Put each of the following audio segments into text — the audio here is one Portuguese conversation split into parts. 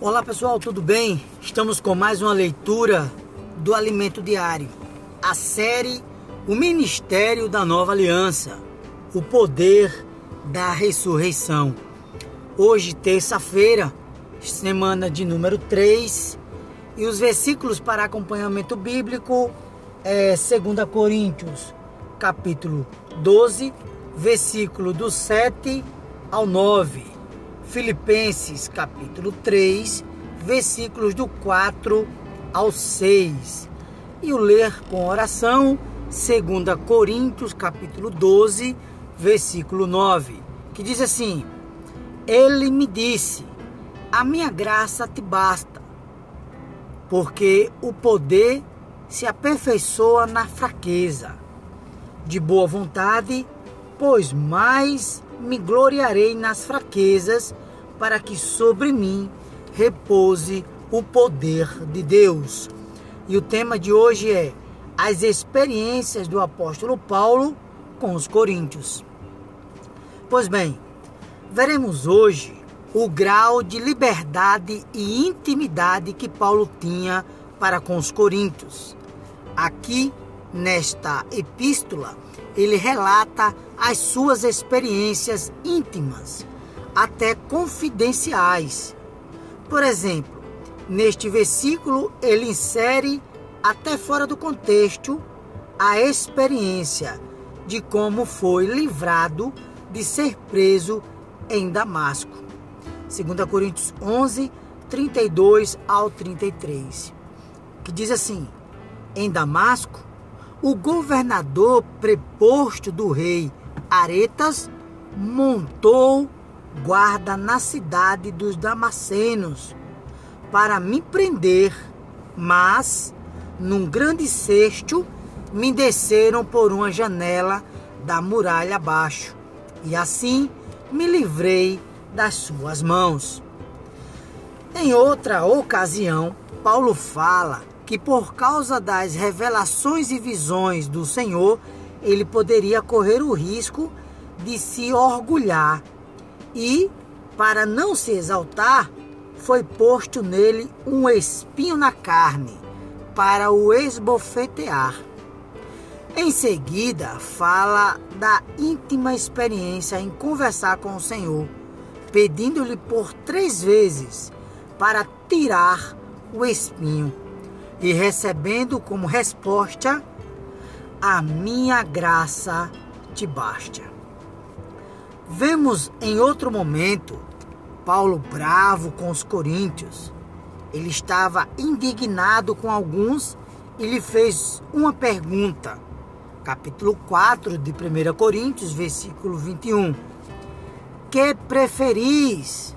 Olá pessoal, tudo bem? Estamos com mais uma leitura do Alimento Diário, a série O Ministério da Nova Aliança, o poder da ressurreição. Hoje, terça-feira, semana de número 3, e os versículos para acompanhamento bíblico é 2 Coríntios, capítulo 12, versículo do 7 ao 9 Filipenses capítulo 3, versículos do 4 ao 6. E o ler com oração, 2 Coríntios capítulo 12, versículo 9, que diz assim: Ele me disse: A minha graça te basta, porque o poder se aperfeiçoa na fraqueza. De boa vontade, pois mais me gloriarei nas fraquezas, para que sobre mim repouse o poder de Deus. E o tema de hoje é as experiências do apóstolo Paulo com os coríntios. Pois bem, veremos hoje o grau de liberdade e intimidade que Paulo tinha para com os coríntios. Aqui, nesta epístola, ele relata as suas experiências íntimas, até confidenciais. Por exemplo, neste versículo ele insere, até fora do contexto, a experiência de como foi livrado de ser preso em Damasco. 2 Coríntios 11, 32 ao 33, que diz assim: Em Damasco, o governador preposto do rei Aretas montou guarda na cidade dos Damascenos para me prender, mas num grande cesto me desceram por uma janela da muralha abaixo, e assim me livrei das suas mãos. Em outra ocasião, Paulo fala que por causa das revelações e visões do Senhor, ele poderia correr o risco de se orgulhar e, para não se exaltar, foi posto nele um espinho na carne para o esbofetear. Em seguida, fala da íntima experiência em conversar com o Senhor, pedindo-lhe por três vezes para tirar o espinho e recebendo como resposta: A minha graça te basta. Vemos em outro momento Paulo bravo com os coríntios. Ele estava indignado com alguns e lhe fez uma pergunta. Capítulo 4 de 1 Coríntios, versículo 21. Que preferis?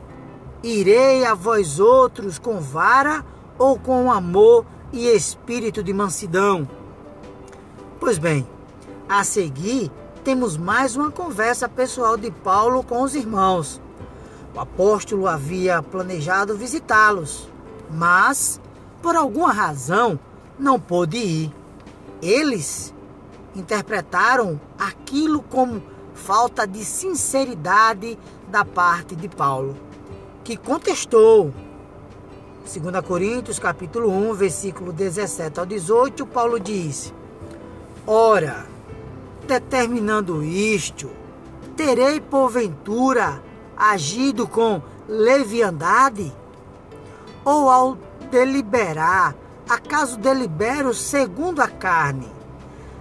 Irei a vós outros com vara ou com amor e espírito de mansidão. Pois bem, a seguir temos mais uma conversa pessoal de Paulo com os irmãos. O apóstolo havia planejado visitá-los, mas por alguma razão não pôde ir. Eles interpretaram aquilo como falta de sinceridade da parte de Paulo, que contestou 2 Coríntios capítulo 1, versículo 17 ao 18, Paulo diz: Ora, determinando isto, terei porventura agido com leviandade? Ou ao deliberar, acaso delibero segundo a carne,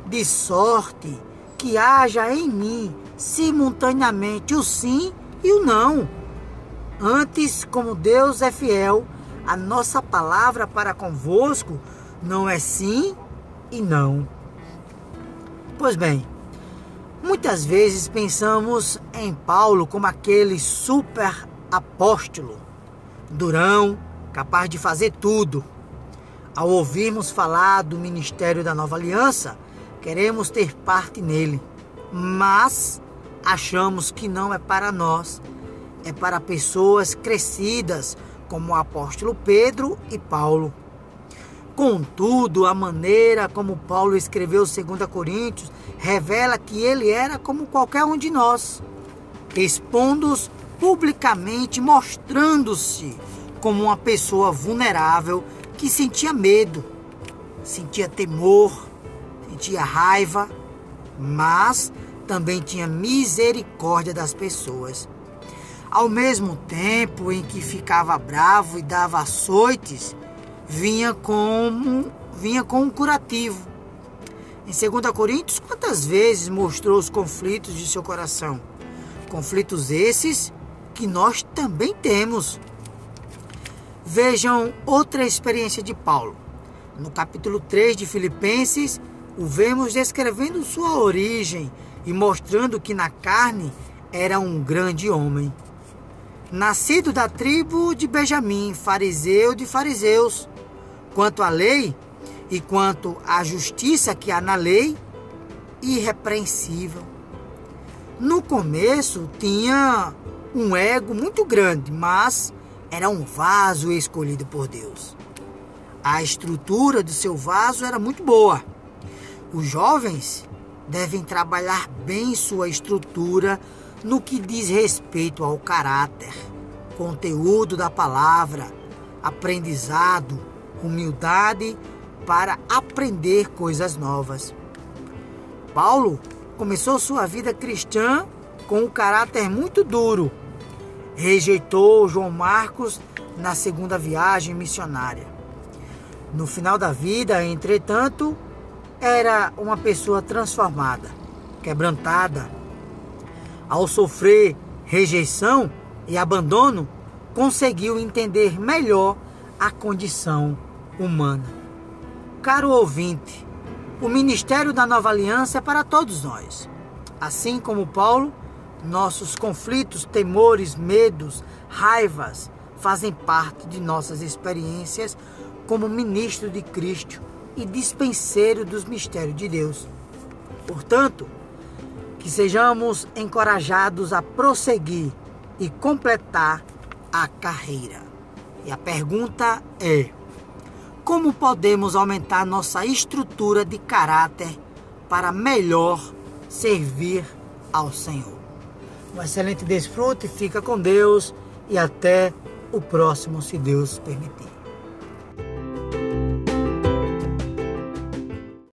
de sorte que haja em mim simultaneamente o sim e o não? Antes, como Deus é fiel, a nossa palavra para convosco não é sim e não. Pois bem, muitas vezes pensamos em Paulo como aquele super apóstolo, durão, capaz de fazer tudo. Ao ouvirmos falar do ministério da nova aliança, queremos ter parte nele, mas achamos que não é para nós, é para pessoas crescidas como o apóstolo Pedro e Paulo. Contudo, a maneira como Paulo escreveu 2 Coríntios revela que ele era como qualquer um de nós, expondo-os publicamente, mostrando-se como uma pessoa vulnerável que sentia medo, sentia temor, sentia raiva, mas também tinha misericórdia das pessoas. Ao mesmo tempo em que ficava bravo e dava açoites, vinha como vinha com um curativo. Em 2 Coríntios, quantas vezes mostrou os conflitos de seu coração? Conflitos esses que nós também temos. Vejam outra experiência de Paulo. No capítulo 3 de Filipenses, o vemos descrevendo sua origem e mostrando que na carne era um grande homem. Nascido da tribo de Benjamim, fariseu de fariseus. Quanto à lei e quanto à justiça que há na lei, irrepreensível. No começo tinha um ego muito grande, mas era um vaso escolhido por Deus. A estrutura do seu vaso era muito boa. Os jovens devem trabalhar bem sua estrutura no que diz respeito ao caráter, conteúdo da palavra, aprendizado, humildade para aprender coisas novas. Paulo começou sua vida cristã com um caráter muito duro. Rejeitou João Marcos na segunda viagem missionária. No final da vida, entretanto, era uma pessoa transformada, quebrantada. Ao sofrer rejeição e abandono, conseguiu entender melhor a condição humana. Caro ouvinte, o ministério da nova aliança é para todos nós. Assim como Paulo, nossos conflitos, temores, medos, raivas fazem parte de nossas experiências como ministro de Cristo e dispenseiro dos mistérios de Deus. Portanto, que sejamos encorajados a prosseguir e completar a carreira. E a pergunta é: como podemos aumentar nossa estrutura de caráter para melhor servir ao Senhor? Um excelente desfrute, fica com Deus e até o próximo, se Deus permitir.